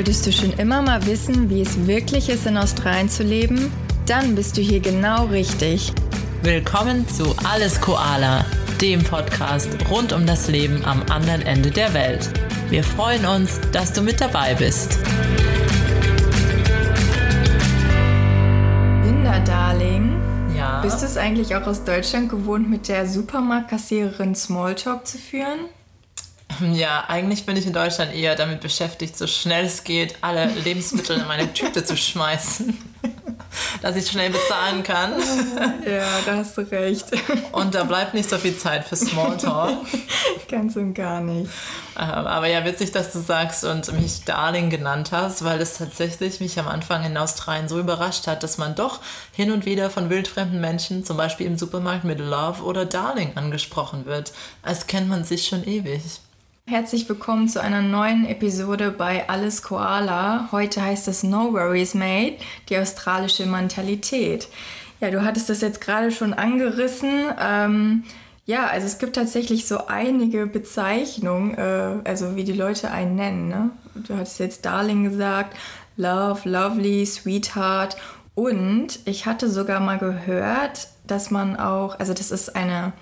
Wolltest du schon immer mal wissen, wie es wirklich ist, in Australien zu leben? Dann bist du hier genau richtig. Willkommen zu Alles Koala, dem Podcast rund um das Leben am anderen Ende der Welt. Wir freuen uns, dass du mit dabei bist. Linda, Darling. Ja. Bist du es eigentlich auch aus Deutschland gewohnt, mit der Supermarktkassiererin Smalltalk zu führen? Ja, eigentlich bin ich in Deutschland eher damit beschäftigt, so schnell es geht, alle Lebensmittel in meine Tüte zu schmeißen, dass ich schnell bezahlen kann. Ja, da hast du recht. Und da bleibt nicht so viel Zeit für Smalltalk. Ganz und gar nicht. Ähm, Aber ja, witzig, dass du sagst und mich Darling genannt hast, weil es tatsächlich mich am Anfang in Australien so überrascht hat, dass man doch hin und wieder von wildfremden Menschen, zum Beispiel im Supermarkt mit Love oder Darling angesprochen wird. Als kennt man sich schon ewig. Herzlich willkommen zu einer neuen Episode bei Alles Koala. Heute heißt es No Worries Mate, die australische Mentalität. Ja, du hattest das jetzt gerade schon angerissen. Ähm, ja, also es gibt tatsächlich so einige Bezeichnungen, äh, also wie die Leute einen nennen. Ne? Du hattest jetzt Darling gesagt, Love, Lovely, Sweetheart. Und ich hatte sogar mal gehört, dass man auch, also das ist eine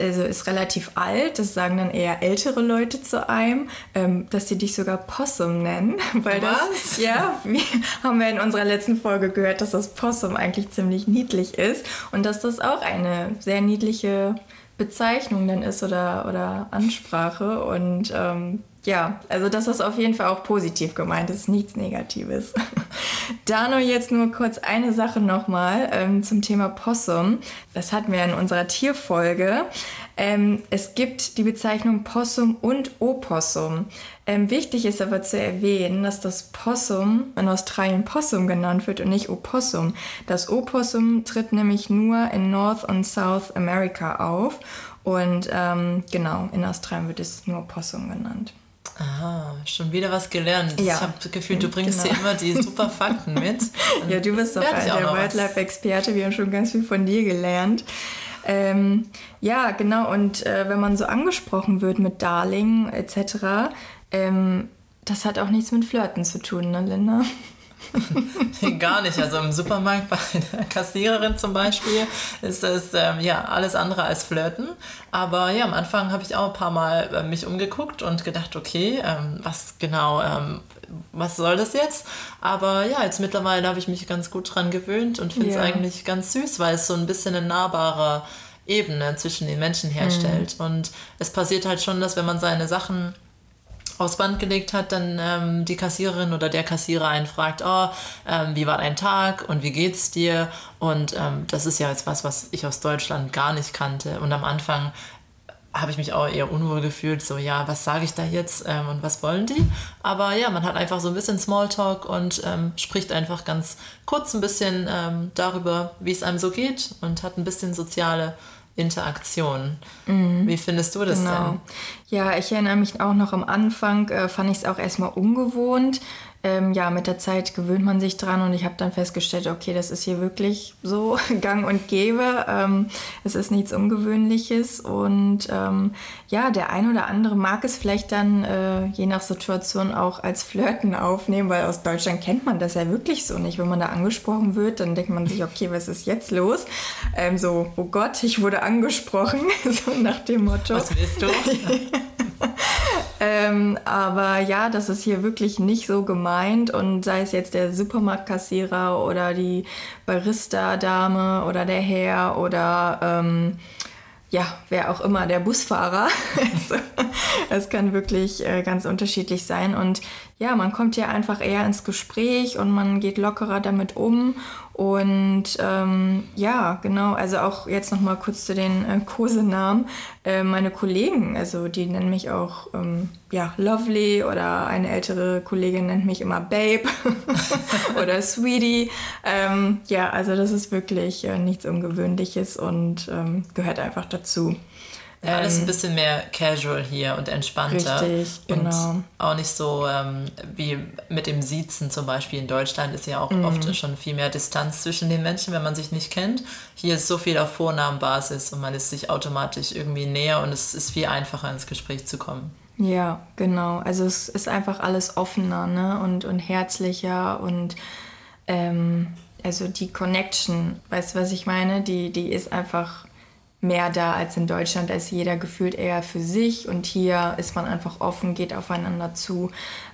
also ist relativ alt, das sagen dann eher ältere Leute zu einem, ähm, dass sie dich sogar Possum nennen, weil das, Was? ja, wir haben wir in unserer letzten Folge gehört, dass das Possum eigentlich ziemlich niedlich ist und dass das auch eine sehr niedliche Bezeichnung dann ist oder, oder Ansprache und ähm, ja, also das ist auf jeden Fall auch positiv gemeint, das ist nichts Negatives. Dano, jetzt nur kurz eine Sache nochmal ähm, zum Thema Possum. Das hatten wir in unserer Tierfolge. Ähm, es gibt die Bezeichnung Possum und Opossum. Ähm, wichtig ist aber zu erwähnen, dass das Possum in Australien Possum genannt wird und nicht Opossum. Das Opossum tritt nämlich nur in North und South America auf. Und ähm, genau, in Australien wird es nur Possum genannt. Ah, schon wieder was gelernt. Ja. Ich habe das Gefühl, du bringst Genau. hier immer die super Fakten mit. Ja, du bist doch der. Wildlife-Experte. Wir haben schon ganz viel von dir gelernt. Ähm, ja, genau. Und äh, wenn man so angesprochen wird mit Darling etc., ähm, das hat auch nichts mit Flirten zu tun, ne, Linda? Gar nicht. Also im Supermarkt bei der Kassiererin zum Beispiel ist es ähm, ja alles andere als Flirten. Aber ja, am Anfang habe ich auch ein paar Mal äh, mich umgeguckt und gedacht, okay, ähm, was genau, ähm, was soll das jetzt? Aber ja, jetzt mittlerweile habe ich mich ganz gut dran gewöhnt und finde es Ja. eigentlich ganz süß, weil es so ein bisschen eine nahbare Ebene zwischen den Menschen herstellt. Und es passiert halt schon, dass wenn man seine Sachen aufs Band gelegt hat, dann ähm, die Kassiererin oder der Kassierer einen fragt, oh, ähm, wie war dein Tag und wie geht's dir? Und ähm, das ist ja jetzt was, was ich aus Deutschland gar nicht kannte. Und am Anfang habe ich mich auch eher unwohl gefühlt, so ja, was sage ich da jetzt ähm, und was wollen die? Aber ja, man hat einfach so ein bisschen Smalltalk und ähm, spricht einfach ganz kurz ein bisschen ähm, darüber, wie es einem so geht und hat ein bisschen soziale Interaktion. Wie findest du das Genau. denn? Ja, ich erinnere mich auch noch am Anfang, äh, fand ich es auch erstmal ungewohnt. Ähm, ja, mit der Zeit gewöhnt man sich dran und ich habe dann festgestellt, okay, das ist hier wirklich so gang und gäbe. Ähm, es ist nichts Ungewöhnliches und ähm, ja, der ein oder andere mag es vielleicht dann äh, je nach Situation auch als Flirten aufnehmen, weil aus Deutschland kennt man das ja wirklich so nicht. Wenn man da angesprochen wird, dann denkt man sich, okay, was ist jetzt los? Ähm, so, oh Gott, ich wurde angesprochen, so nach dem Motto. Was willst du? Ähm, aber ja, das ist hier wirklich nicht so gemeint und sei es jetzt der Supermarktkassierer oder die Barista-Dame oder der Herr oder ähm, ja, wer auch immer, der Busfahrer. Es kann wirklich äh, ganz unterschiedlich sein und ja, man kommt ja einfach eher ins Gespräch und man geht lockerer damit um und ähm, ja, genau, also auch jetzt noch mal kurz zu den äh, Kosenamen. Äh, meine Kollegen, also die nennen mich auch ähm, ja, Lovely oder eine ältere Kollegin nennt mich immer Babe oder Sweetie. Ähm, ja, also das ist wirklich äh, nichts Ungewöhnliches und ähm, gehört einfach dazu. Ja, alles ein bisschen mehr casual hier und entspannter. Richtig, genau. Und auch nicht so ähm, wie mit dem Siezen zum Beispiel in Deutschland ist ja auch mhm. oft schon viel mehr Distanz zwischen den Menschen, wenn man sich nicht kennt. Hier ist so viel auf Vornamenbasis und man ist sich automatisch irgendwie näher und es ist viel einfacher ins Gespräch zu kommen. Ja, genau. Also es ist einfach alles offener ne? und, und herzlicher und ähm, also die Connection, weißt du, was ich meine? Die, die ist einfach mehr da als in Deutschland. Da ist jeder gefühlt eher für sich und hier ist man einfach offen, geht aufeinander zu.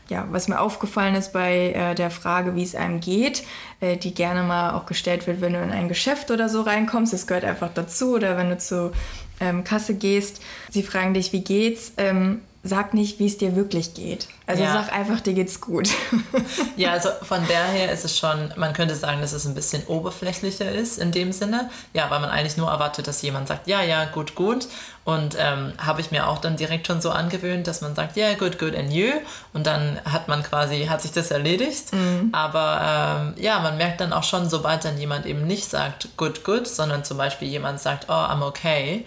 Ja, was mir aufgefallen ist bei äh, der Frage, wie es einem geht, äh, die gerne mal auch gestellt wird, wenn du in ein Geschäft oder so reinkommst, das gehört einfach dazu, oder wenn du zur ähm, Kasse gehst, sie fragen dich, wie geht's, ähm, sag nicht, wie es dir wirklich geht. Also ja. sag einfach, dir geht's gut. ja, also von daher ist es schon, man könnte sagen, dass es ein bisschen oberflächlicher ist in dem Sinne. Ja, weil man eigentlich nur erwartet, dass jemand sagt, ja, ja, gut, gut. Und ähm, habe ich mir auch dann direkt schon so angewöhnt, dass man sagt, ja, yeah, good, good and you. Und dann hat man quasi, hat sich das erledigt. Mhm. Aber ähm, ja, man merkt dann auch schon, sobald dann jemand eben nicht sagt, good, good, sondern zum Beispiel jemand sagt, oh, I'm okay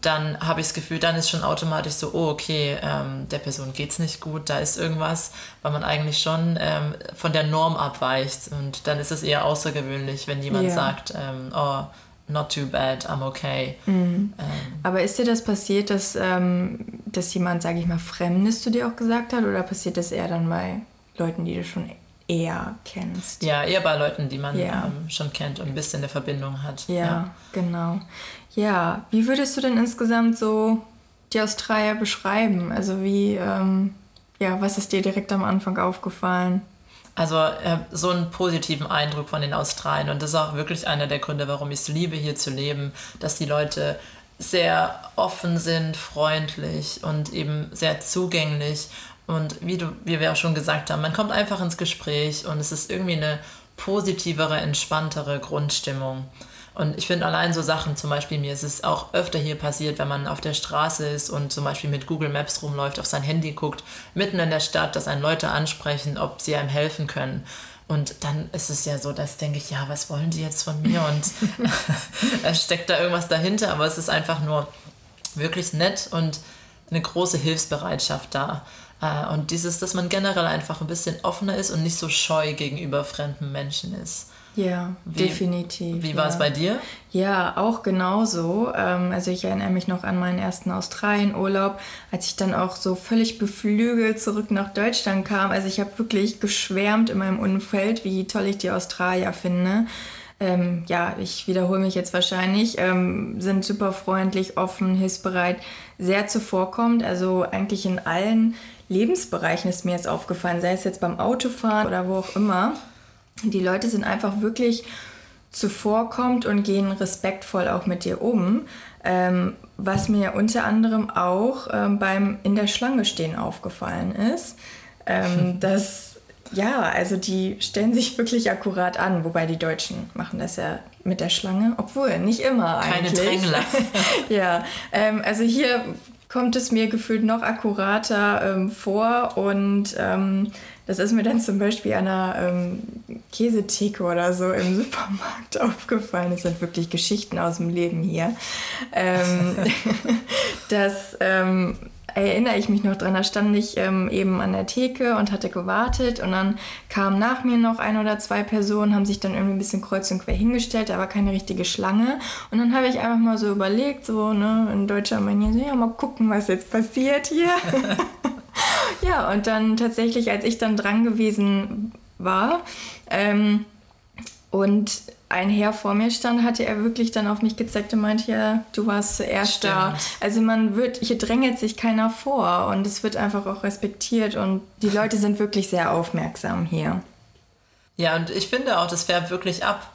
dann habe ich das Gefühl, dann ist schon automatisch so, oh, okay, ähm, der Person geht es nicht gut, da ist irgendwas, weil man eigentlich schon ähm, von der Norm abweicht. Und dann ist es eher außergewöhnlich, wenn jemand yeah. sagt, ähm, oh, not too bad, I'm okay. Mhm. Ähm. Aber ist dir das passiert, dass, ähm, dass jemand, sage ich mal, Fremdes zu dir auch gesagt hat? Oder passiert das eher dann bei Leuten, die du schon eher kennst? Ja, eher bei Leuten, die man yeah. Ähm, schon kennt und ein bisschen eine Verbindung hat. ja. ja. genau. Ja, wie würdest du denn insgesamt so die Australier beschreiben? Also wie, ähm, ja, was ist dir direkt am Anfang aufgefallen? Also äh, so einen positiven Eindruck von den Australiern und das ist auch wirklich einer der Gründe, warum ich es liebe, hier zu leben, dass die Leute sehr offen sind, freundlich und eben sehr zugänglich und wie, du, wie wir auch schon gesagt haben, man kommt einfach ins Gespräch und es ist irgendwie eine positivere, entspanntere Grundstimmung. Und ich finde allein so Sachen, zum Beispiel mir ist es auch öfter hier passiert, wenn man auf der Straße ist und zum Beispiel mit Google Maps rumläuft, auf sein Handy guckt, mitten in der Stadt, dass einen Leute ansprechen, ob sie einem helfen können. Und dann ist es ja so, dass denke ich, ja, was wollen die jetzt von mir? Und es steckt da irgendwas dahinter, aber es ist einfach nur wirklich nett und eine große Hilfsbereitschaft da. Äh, und dieses, dass man generell einfach ein bisschen offener ist und nicht so scheu gegenüber fremden Menschen ist. Ja, wie, definitiv. Wie war ja. es bei dir? Ja, auch genauso. Ähm, also ich erinnere mich noch an meinen ersten Australien-Urlaub, als ich dann auch so völlig beflügelt zurück nach Deutschland kam. Also ich habe wirklich geschwärmt in meinem Umfeld, wie toll ich die Australier finde. Ähm, ja, ich wiederhole mich jetzt wahrscheinlich, ähm, sind super freundlich, offen, hilfsbereit, sehr zuvorkommend. Also eigentlich in allen Lebensbereichen ist mir jetzt aufgefallen, sei es jetzt beim Autofahren oder wo auch immer. Die Leute sind einfach wirklich zuvorkommt und gehen respektvoll auch mit dir um. Ähm, was mir unter anderem auch ähm, beim in der Schlange stehen aufgefallen ist, ähm, dass ja, also die stellen sich wirklich akkurat an, wobei die Deutschen machen das ja mit der Schlange, obwohl nicht immer eigentlich. Keine Drängler. ja, ähm, also hier kommt es mir gefühlt noch akkurater ähm, vor und ähm, das ist mir dann zum Beispiel an einer ähm, Käsetheke oder so im Supermarkt aufgefallen. Das sind wirklich Geschichten aus dem Leben hier. Ähm, das ähm, erinnere ich mich noch dran. Da stand ich ähm, eben an der Theke und hatte gewartet und dann kamen nach mir noch ein oder zwei Personen, haben sich dann irgendwie ein bisschen kreuz und quer hingestellt, aber keine richtige Schlange. Und dann habe ich einfach mal so überlegt, so ne, in deutscher Manier, so ja, mal gucken, was jetzt passiert hier. ja, und dann tatsächlich, als ich dann dran gewesen war ähm, und ein Herr vor mir stand, hatte er wirklich dann auf mich gezeigt und meinte, ja, du warst zuerst Stimmt. da. Also man wird, hier drängelt sich keiner vor und es wird einfach auch respektiert und die Leute sind wirklich sehr aufmerksam hier. Ja, und ich finde auch, das färbt wirklich ab.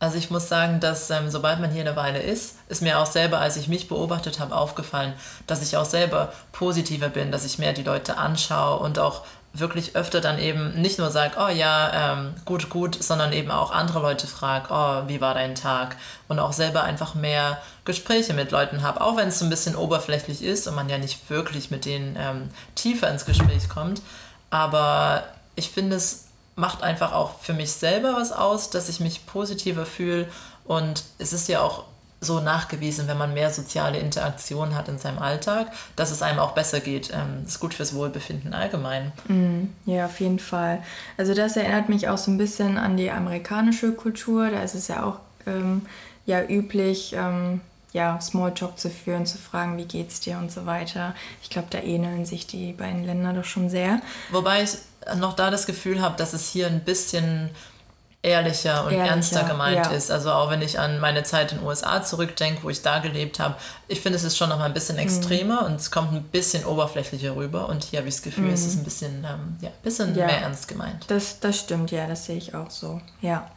Also ich muss sagen, dass ähm, sobald man hier eine Weile ist, ist mir auch selber, als ich mich beobachtet habe, aufgefallen, dass ich auch selber positiver bin, dass ich mehr die Leute anschaue und auch wirklich öfter dann eben nicht nur sage, oh ja, ähm, gut, gut, sondern eben auch andere Leute frage, oh, wie war dein Tag? Und auch selber einfach mehr Gespräche mit Leuten habe, auch wenn es so ein bisschen oberflächlich ist und man ja nicht wirklich mit denen ähm, tiefer ins Gespräch kommt. Aber ich finde es macht einfach auch für mich selber was aus, dass ich mich positiver fühle. Und es ist ja auch so nachgewiesen, wenn man mehr soziale Interaktion hat in seinem Alltag, dass es einem auch besser geht. Ähm, das ist gut fürs Wohlbefinden allgemein. Mm, ja, auf jeden Fall. Also das erinnert mich auch so ein bisschen an die amerikanische Kultur. Da ist es ja auch ähm, ja üblich, ähm, ja, Smalltalk zu führen, zu fragen, wie geht's dir und so weiter. Ich glaube, da ähneln sich die beiden Länder doch schon sehr. Wobei ich noch da das Gefühl habe, dass es hier ein bisschen ehrlicher und ehrlicher, ernster gemeint ja. ist. Also auch wenn ich an meine Zeit in den USA zurückdenke, wo ich da gelebt habe, ich finde, es ist schon noch mal ein bisschen mhm. extremer mhm. und es kommt ein bisschen oberflächlicher rüber. Und hier habe ich das Gefühl, mhm. es ist ein bisschen, ähm, ja, bisschen ja. mehr ernst gemeint. Das, das stimmt, ja, das sehe ich auch so. Ja.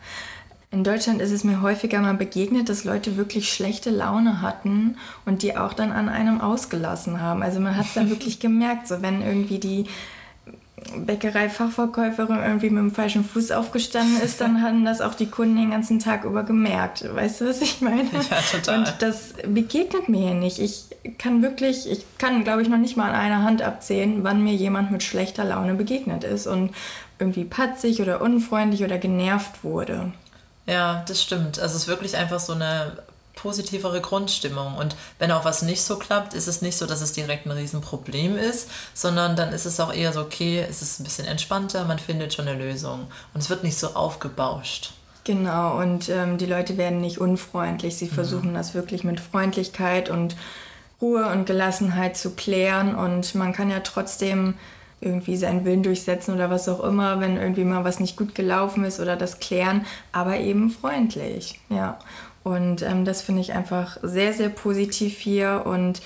In Deutschland ist es mir häufiger mal begegnet, dass Leute wirklich schlechte Laune hatten und die auch dann an einem ausgelassen haben. Also man hat es dann wirklich gemerkt, so wenn irgendwie die Bäckerei-Fachverkäuferin irgendwie mit dem falschen Fuß aufgestanden ist, dann haben das auch die Kunden den ganzen Tag über gemerkt. Weißt du, was ich meine? Ja, total. Und das begegnet mir hier nicht. Ich kann wirklich, ich kann, glaube ich, noch nicht mal an einer Hand abzählen, wann mir jemand mit schlechter Laune begegnet ist und irgendwie patzig oder unfreundlich oder genervt wurde. Ja, das stimmt. Also es ist wirklich einfach so eine positivere Grundstimmung. Und wenn auch was nicht so klappt, ist es nicht so, dass es direkt ein Riesenproblem ist, sondern dann ist es auch eher so, okay, es ist ein bisschen entspannter, man findet schon eine Lösung. Und es wird nicht so aufgebauscht. Genau, und ähm, die Leute werden nicht unfreundlich. Sie mhm. versuchen mhm. das wirklich mit Freundlichkeit und Ruhe und Gelassenheit zu klären. Und man kann ja trotzdem irgendwie seinen Willen durchsetzen oder was auch immer, wenn irgendwie mal was nicht gut gelaufen ist oder das klären, aber eben freundlich. Ja. Und ähm, das finde ich einfach sehr, sehr positiv hier. Und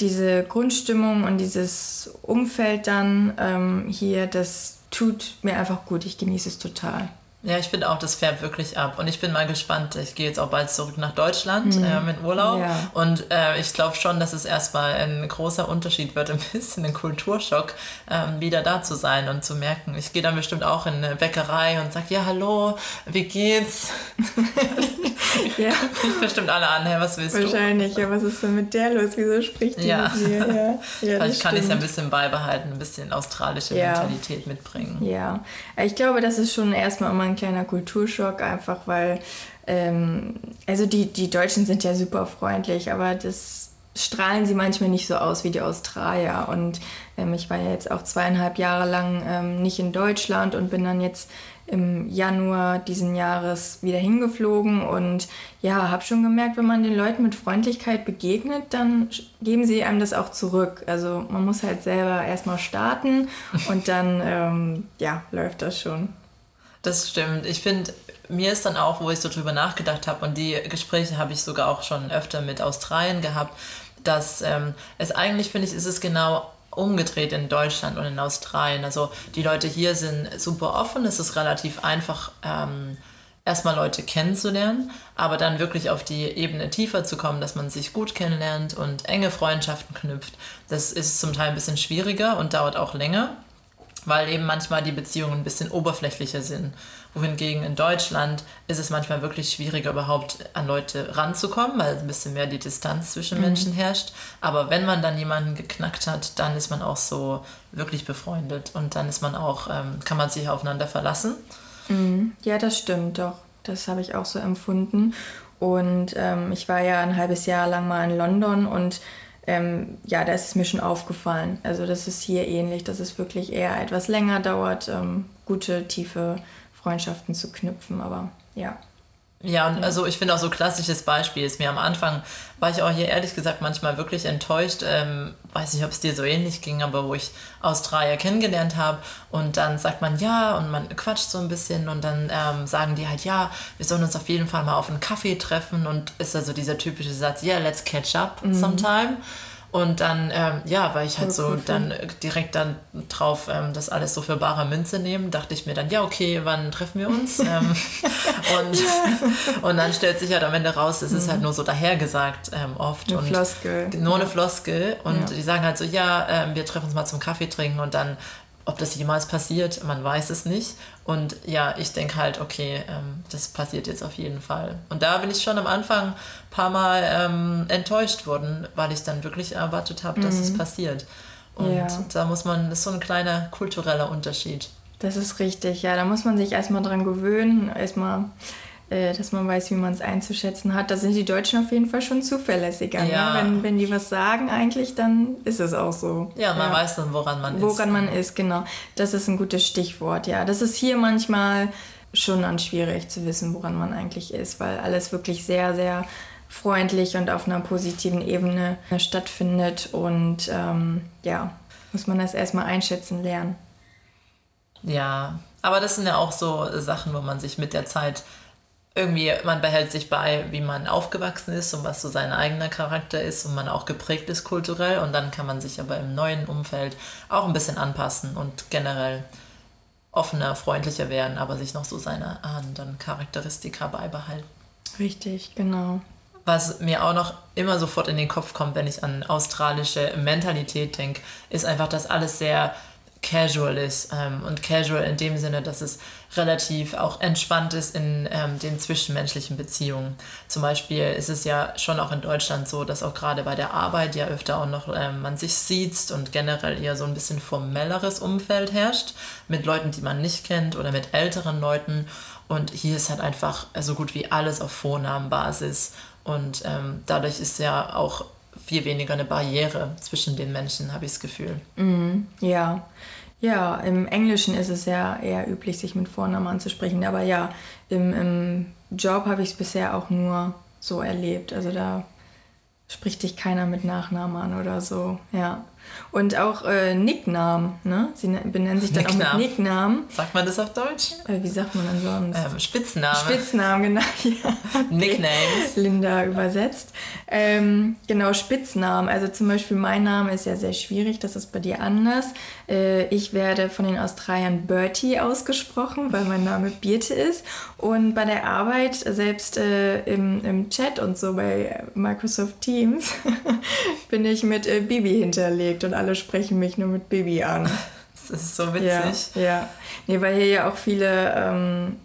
diese Grundstimmung und dieses Umfeld dann ähm, hier, das tut mir einfach gut. Ich genieße es total. Ja, ich finde auch, das färbt wirklich ab. Und ich bin mal gespannt. Ich gehe jetzt auch bald zurück nach Deutschland mhm. äh, mit Urlaub. Ja. Und äh, ich glaube schon, dass es erstmal ein großer Unterschied wird, ein bisschen ein Kulturschock, ähm, wieder da zu sein und zu merken. Ich gehe dann bestimmt auch in eine Bäckerei und sage, ja, hallo, wie geht's? ja. Ich bestimmt alle an, hey, was willst Wahrscheinlich. du? Wahrscheinlich, ja, was ist denn mit der los? Wieso spricht die ja. mit mir? Ja, Vielleicht kann ich es ja ein bisschen beibehalten, ein bisschen australische Mentalität mitbringen. Ja, ich glaube, das ist schon erstmal immer ein kleiner Kulturschock, einfach weil, ähm, also die, die Deutschen sind ja super freundlich, aber das strahlen sie manchmal nicht so aus wie die Australier. Und ähm, ich war ja jetzt auch zweieinhalb Jahre lang ähm, nicht in Deutschland und bin dann jetzt im Januar diesen Jahres wieder hingeflogen und ja, habe schon gemerkt, wenn man den Leuten mit Freundlichkeit begegnet, dann geben sie einem das auch zurück. Also man muss halt selber erstmal starten und dann ähm, ja, läuft das schon. Das stimmt. Ich finde, mir ist dann auch, wo ich so drüber nachgedacht habe, und die Gespräche habe ich sogar auch schon öfter mit Australien gehabt, dass ähm, es eigentlich, finde ich, ist es genau umgedreht in Deutschland und in Australien. Also die Leute hier sind super offen, es ist relativ einfach, ähm, erstmal Leute kennenzulernen, aber dann wirklich auf die Ebene tiefer zu kommen, dass man sich gut kennenlernt und enge Freundschaften knüpft. Das ist zum Teil ein bisschen schwieriger und dauert auch länger weil eben manchmal die Beziehungen ein bisschen oberflächlicher sind. Wohingegen in Deutschland ist es manchmal wirklich schwieriger, überhaupt an Leute ranzukommen, weil ein bisschen mehr die Distanz zwischen mhm. Menschen herrscht. Aber wenn man dann jemanden geknackt hat, dann ist man auch so wirklich befreundet und dann ist man auch, ähm, kann man sich aufeinander verlassen. Mhm. Ja, das stimmt doch. Das habe ich auch so empfunden. Und ähm, ich war ja ein halbes Jahr lang mal in London und ähm, ja, da ist es mir schon aufgefallen. Also das ist hier ähnlich, dass es wirklich eher etwas länger dauert, ähm, gute, tiefe Freundschaften zu knüpfen. Aber ja. Ja, und ja. also ich finde auch so klassisches Beispiel ist mir am Anfang, war ich auch hier ehrlich gesagt manchmal wirklich enttäuscht, ähm, weiß nicht, ob es dir so ähnlich ging, aber wo ich Australier kennengelernt habe und dann sagt man ja und man quatscht so ein bisschen und dann ähm, sagen die halt ja, wir sollen uns auf jeden Fall mal auf einen Kaffee treffen und ist also dieser typische Satz, ja, yeah, let's catch up mhm. sometime. Und dann, ähm, ja, weil ich halt so dann direkt dann drauf ähm, das alles so für bare Münze nehmen, dachte ich mir dann, ja, okay, wann treffen wir uns? ähm, und, und dann stellt sich halt am Ende raus, es ist halt mhm. nur so dahergesagt ähm, oft. Eine und Floskel. Nur eine Floskel. Und ja. die sagen halt so, ja, ähm, wir treffen uns mal zum Kaffee trinken und dann ob das jemals passiert, man weiß es nicht. Und ja, ich denke halt, okay, ähm, das passiert jetzt auf jeden Fall. Und da bin ich schon am Anfang ein paar Mal ähm, enttäuscht worden, weil ich dann wirklich erwartet habe, dass mhm. es passiert. Und ja. da muss man, das ist so ein kleiner kultureller Unterschied. Das ist richtig, ja. Da muss man sich erstmal dran gewöhnen, erstmal dass man weiß, wie man es einzuschätzen hat. Da sind die Deutschen auf jeden Fall schon zuverlässiger. Ne? Ja. Ne? Wenn, wenn die was sagen eigentlich, dann ist es auch so. Ja, man ja. weiß dann, woran man woran ist. Woran man ist, genau. Das ist ein gutes Stichwort, ja. Das ist hier manchmal schon dann schwierig zu wissen, woran man eigentlich ist, weil alles wirklich sehr, sehr freundlich und auf einer positiven Ebene stattfindet. Und ähm, ja, muss man das erstmal einschätzen lernen. Ja, aber das sind ja auch so Sachen, wo man sich mit der Zeit irgendwie, man behält sich bei, wie man aufgewachsen ist und was so sein eigener Charakter ist und man auch geprägt ist kulturell und dann kann man sich aber im neuen Umfeld auch ein bisschen anpassen und generell offener, freundlicher werden, aber sich noch so seine anderen Charakteristika beibehalten. Richtig, genau. Was mir auch noch immer sofort in den Kopf kommt, wenn ich an australische Mentalität denke, ist einfach, dass alles sehr casual ist. Ähm, und casual in dem Sinne, dass es relativ auch entspannt ist in ähm, den zwischenmenschlichen Beziehungen. Zum Beispiel ist es ja schon auch in Deutschland so, dass auch gerade bei der Arbeit ja öfter auch noch ähm, man sich sieht und generell eher so ein bisschen formelleres Umfeld herrscht mit Leuten, die man nicht kennt oder mit älteren Leuten. Und hier ist halt einfach so gut wie alles auf Vornamenbasis. Und ähm, dadurch ist ja auch viel weniger eine Barriere zwischen den Menschen, habe ich das Gefühl. Mm, ja. Ja, im Englischen ist es ja eher üblich, sich mit Vornamen anzusprechen. Aber ja, im, im Job habe ich es bisher auch nur so erlebt. Also da spricht dich keiner mit Nachnamen an oder so. Ja. Und auch äh, Nicknamen, ne? Sie ne-, benennen sich dann Nicknamen. auch mit Nicknamen. Sagt man das auf Deutsch? Äh, wie sagt man denn sonst? Ähm, Spitznamen. Spitznamen, genau. Ja. Nicknames. Linda übersetzt. Ähm, genau, Spitznamen. Also zum Beispiel mein Name ist ja sehr schwierig, das ist bei dir anders. Äh, ich werde von den Australiern Bertie ausgesprochen, weil mein Name Birte ist. Und bei der Arbeit, selbst äh, im, im Chat und so bei Microsoft Teams, bin ich mit äh, Bibi hinterlegt und alle sprechen mich nur mit Bibi an. Das ist so witzig. Ja, ja. Nee, weil hier ja auch viele ähm,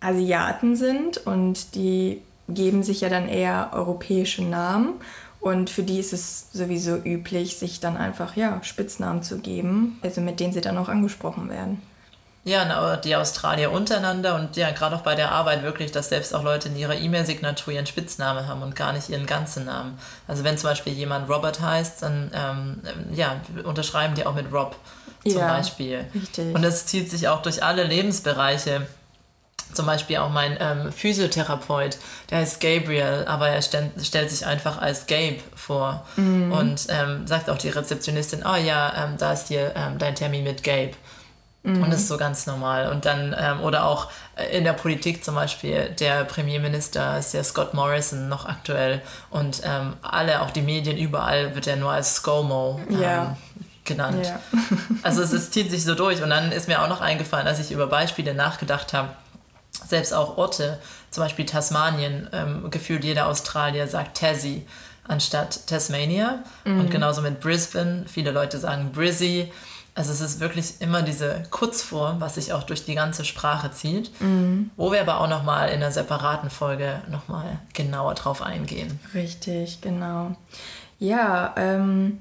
Asiaten sind und die geben sich ja dann eher europäische Namen. Und für die ist es sowieso üblich, sich dann einfach ja, Spitznamen zu geben, also mit denen sie dann auch angesprochen werden. Ja, die Australier untereinander und ja, gerade auch bei der Arbeit wirklich, dass selbst auch Leute in ihrer E-Mail-Signatur ihren Spitznamen haben und gar nicht ihren ganzen Namen. Also wenn zum Beispiel jemand Robert heißt, dann ähm, ja, unterschreiben die auch mit Rob zum ja, Beispiel. Richtig. Und das zieht sich auch durch alle Lebensbereiche. Zum Beispiel auch mein ähm, Physiotherapeut, der heißt Gabriel, aber er stellt, stellt sich einfach als Gabe vor mhm. und ähm, sagt auch die Rezeptionistin, oh ja, ähm, da ist hier ähm, dein Termin mit Gabe. Mhm. Und das ist so ganz normal. Und dann, ähm, oder auch in der Politik zum Beispiel, der Premierminister ist ja Scott Morrison noch aktuell. Und ähm, alle, auch die Medien, überall wird er nur als ScoMo ähm, ja. genannt. Ja. also es, es zieht sich so durch. Und dann ist mir auch noch eingefallen, als ich über Beispiele nachgedacht habe, selbst auch Orte, zum Beispiel Tasmanien, ähm, gefühlt jeder Australier sagt Tassie anstatt Tasmania. Mhm. Und genauso mit Brisbane, viele Leute sagen Brizzy. Also es ist wirklich immer diese Kurzform, was sich auch durch die ganze Sprache zieht, mhm. wo wir aber auch nochmal in einer separaten Folge nochmal genauer drauf eingehen. Richtig, genau. Ja, ähm,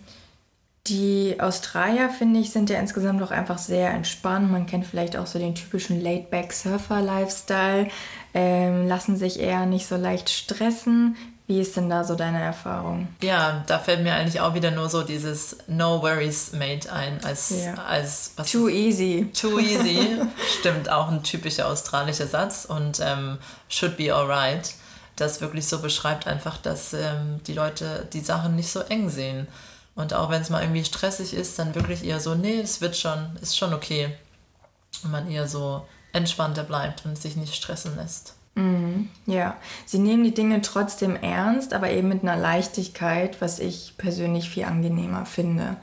die Australier, finde ich, sind ja insgesamt auch einfach sehr entspannt. Man kennt vielleicht auch so den typischen Laid-Back-Surfer-Lifestyle, ähm, lassen sich eher nicht so leicht stressen, wie ist denn da so deine Erfahrung? Ja, da fällt mir eigentlich auch wieder nur so dieses No Worries Made ein als, ja. als was Too easy. Too easy. Stimmt, auch ein typischer australischer Satz und ähm, should be alright. Das wirklich so beschreibt einfach, dass ähm, die Leute die Sachen nicht so eng sehen. Und auch wenn es mal irgendwie stressig ist, dann wirklich eher so, nee, es wird schon, ist schon okay. Und man eher so entspannter bleibt und sich nicht stressen lässt. Mhm, ja, sie nehmen die Dinge trotzdem ernst, aber eben mit einer Leichtigkeit, was ich persönlich viel angenehmer finde.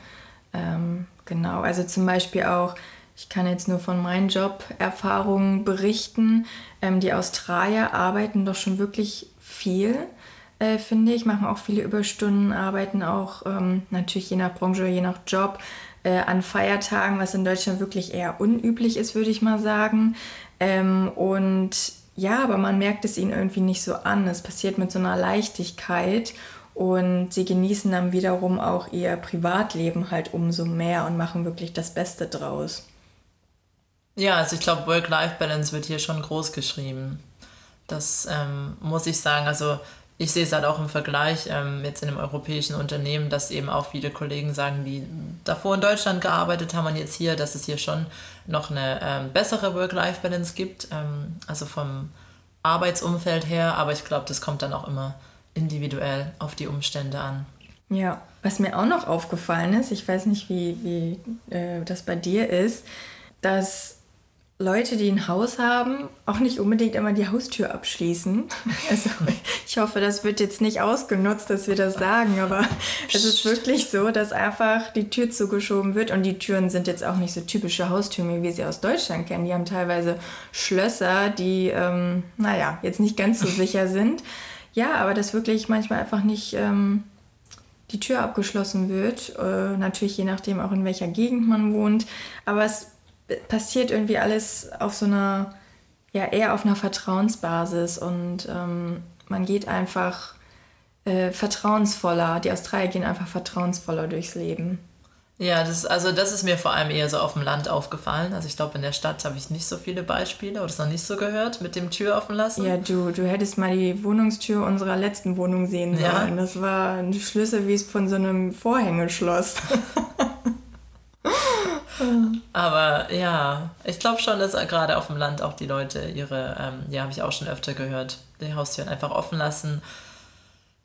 Ähm, genau, also zum Beispiel auch, ich kann jetzt nur von meinen Joberfahrungen berichten, ähm, die Australier arbeiten doch schon wirklich viel, äh, finde ich, machen auch viele Überstunden, arbeiten auch ähm, natürlich je nach Branche, je nach Job äh, an Feiertagen, was in Deutschland wirklich eher unüblich ist, würde ich mal sagen. Ähm, und ja, aber man merkt es ihnen irgendwie nicht so an. Es passiert mit so einer Leichtigkeit und sie genießen dann wiederum auch ihr Privatleben halt umso mehr und machen wirklich das Beste draus. Ja, also ich glaube, Work-Life-Balance wird hier schon groß geschrieben. Das ähm, muss ich sagen. Also ich sehe es halt auch im Vergleich ähm, jetzt in einem europäischen Unternehmen, dass eben auch viele Kollegen sagen, die davor in Deutschland gearbeitet haben und jetzt hier, dass es hier schon noch eine ähm, bessere Work-Life-Balance gibt, ähm, also vom Arbeitsumfeld her, aber ich glaube, das kommt dann auch immer individuell auf die Umstände an. Ja, was mir auch noch aufgefallen ist, ich weiß nicht, wie, wie äh, das bei dir ist, dass Leute, die ein Haus haben, auch nicht unbedingt immer die Haustür abschließen. Also ich hoffe, das wird jetzt nicht ausgenutzt, dass wir das sagen, aber es ist wirklich so, dass einfach die Tür zugeschoben wird und die Türen sind jetzt auch nicht so typische Haustüren, wie wir sie aus Deutschland kennen. Die haben teilweise Schlösser, die, ähm, naja, jetzt nicht ganz so sicher sind. Ja, aber dass wirklich manchmal einfach nicht ähm, die Tür abgeschlossen wird. Äh, natürlich je nachdem auch in welcher Gegend man wohnt. Aber es passiert irgendwie alles auf so einer, ja, eher auf einer Vertrauensbasis und ähm, man geht einfach äh, vertrauensvoller, die Australier gehen einfach vertrauensvoller durchs Leben. Ja, das, also das ist mir vor allem eher so auf dem Land aufgefallen. Also ich glaube, in der Stadt habe ich nicht so viele Beispiele oder es noch nicht so gehört mit dem Tür offen lassen. Ja, du, du hättest mal die Wohnungstür unserer letzten Wohnung sehen sollen. Ja. Das war ein Schlüssel wie es von so einem Vorhängeschloss. Aber ja, ich glaube schon, dass gerade auf dem Land auch die Leute ihre, ähm, ja, habe ich auch schon öfter gehört, die Haustüren einfach offen lassen.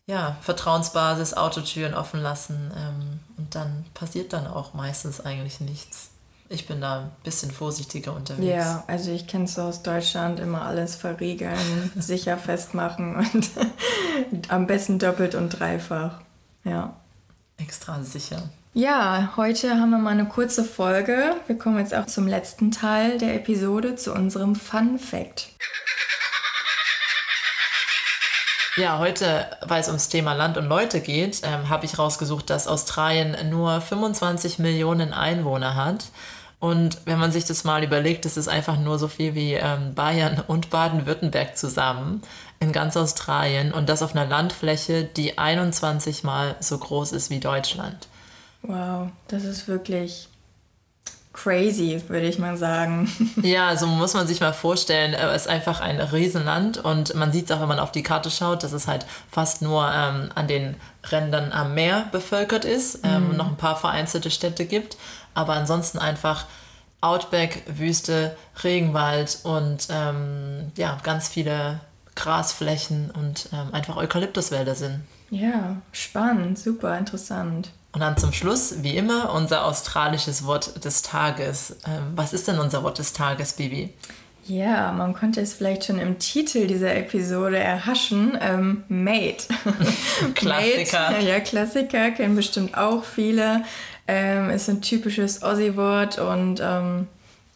Ja, Vertrauensbasis, Autotüren offen lassen. Ähm, und dann passiert dann auch meistens eigentlich nichts. Ich bin da ein bisschen vorsichtiger unterwegs. Ja, also ich kenne es aus Deutschland, immer alles verriegeln, sicher festmachen und am besten doppelt und dreifach. Ja. Extra sicher. Ja, heute haben wir mal eine kurze Folge. Wir kommen jetzt auch zum letzten Teil der Episode, zu unserem Fun Fact. Ja, heute, weil es ums Thema Land und Leute geht, ähm, habe ich rausgesucht, dass Australien nur 25 Millionen Einwohner hat. Und wenn man sich das mal überlegt, das ist einfach nur so viel wie ähm, Bayern und Baden-Württemberg zusammen in ganz Australien und das auf einer Landfläche, die 21 mal so groß ist wie Deutschland. Wow, das ist wirklich crazy, würde ich mal sagen. Ja, also muss man sich mal vorstellen, äh, es ist einfach ein Riesenland und man sieht es auch, wenn man auf die Karte schaut, dass es halt fast nur ähm, an den Rändern am Meer bevölkert ist, ähm, mhm. noch ein paar vereinzelte Städte gibt, aber ansonsten einfach Outback, Wüste, Regenwald und ähm, ja, ganz viele Grasflächen und ähm, einfach Eukalyptuswälder sind. Ja, spannend, super interessant. Und dann zum Schluss, wie immer, unser australisches Wort des Tages. Ähm, was ist denn unser Wort des Tages, Bibi? Ja, man konnte es vielleicht schon im Titel dieser Episode erhaschen. Ähm, Mate. Klassiker. Mate, ja, Klassiker, kennen bestimmt auch viele. Ähm, ist ein typisches Aussie-Wort und ähm,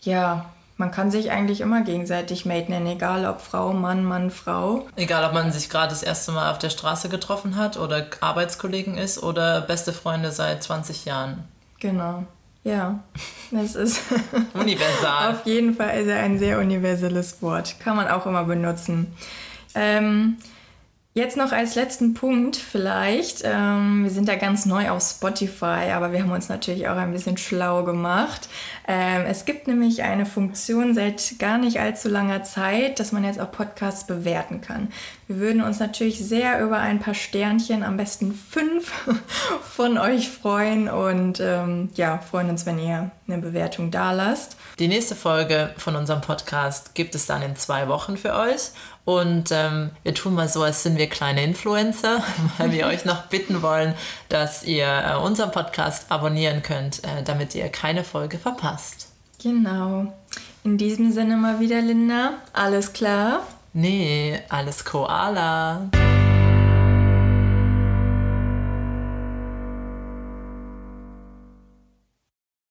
ja, man kann sich eigentlich immer gegenseitig Mate nennen, egal ob Frau, Mann, Mann, Frau. Egal, ob man sich gerade das erste Mal auf der Straße getroffen hat oder Arbeitskollegen ist oder beste Freunde seit 20 Jahren. Genau. Ja, das ist universal. auf jeden Fall ist er ein sehr universelles Wort. Kann man auch immer benutzen. Ähm, Jetzt noch als letzten Punkt vielleicht. Ähm, wir sind da ganz neu auf Spotify, aber wir haben uns natürlich auch ein bisschen schlau gemacht. Ähm, es gibt nämlich eine Funktion seit gar nicht allzu langer Zeit, dass man jetzt auch Podcasts bewerten kann. Wir würden uns natürlich sehr über ein paar Sternchen, am besten fünf, von euch freuen und ähm, ja, freuen uns, wenn ihr eine Bewertung da lasst. Die nächste Folge von unserem Podcast gibt es dann in zwei Wochen für euch. Und ähm, wir tun mal so, als sind wir kleine Influencer, weil wir euch noch bitten wollen, dass ihr äh, unseren Podcast abonnieren könnt, äh, damit ihr keine Folge verpasst. Genau. In diesem Sinne mal wieder, Linda. Alles klar? Nee, alles Koala.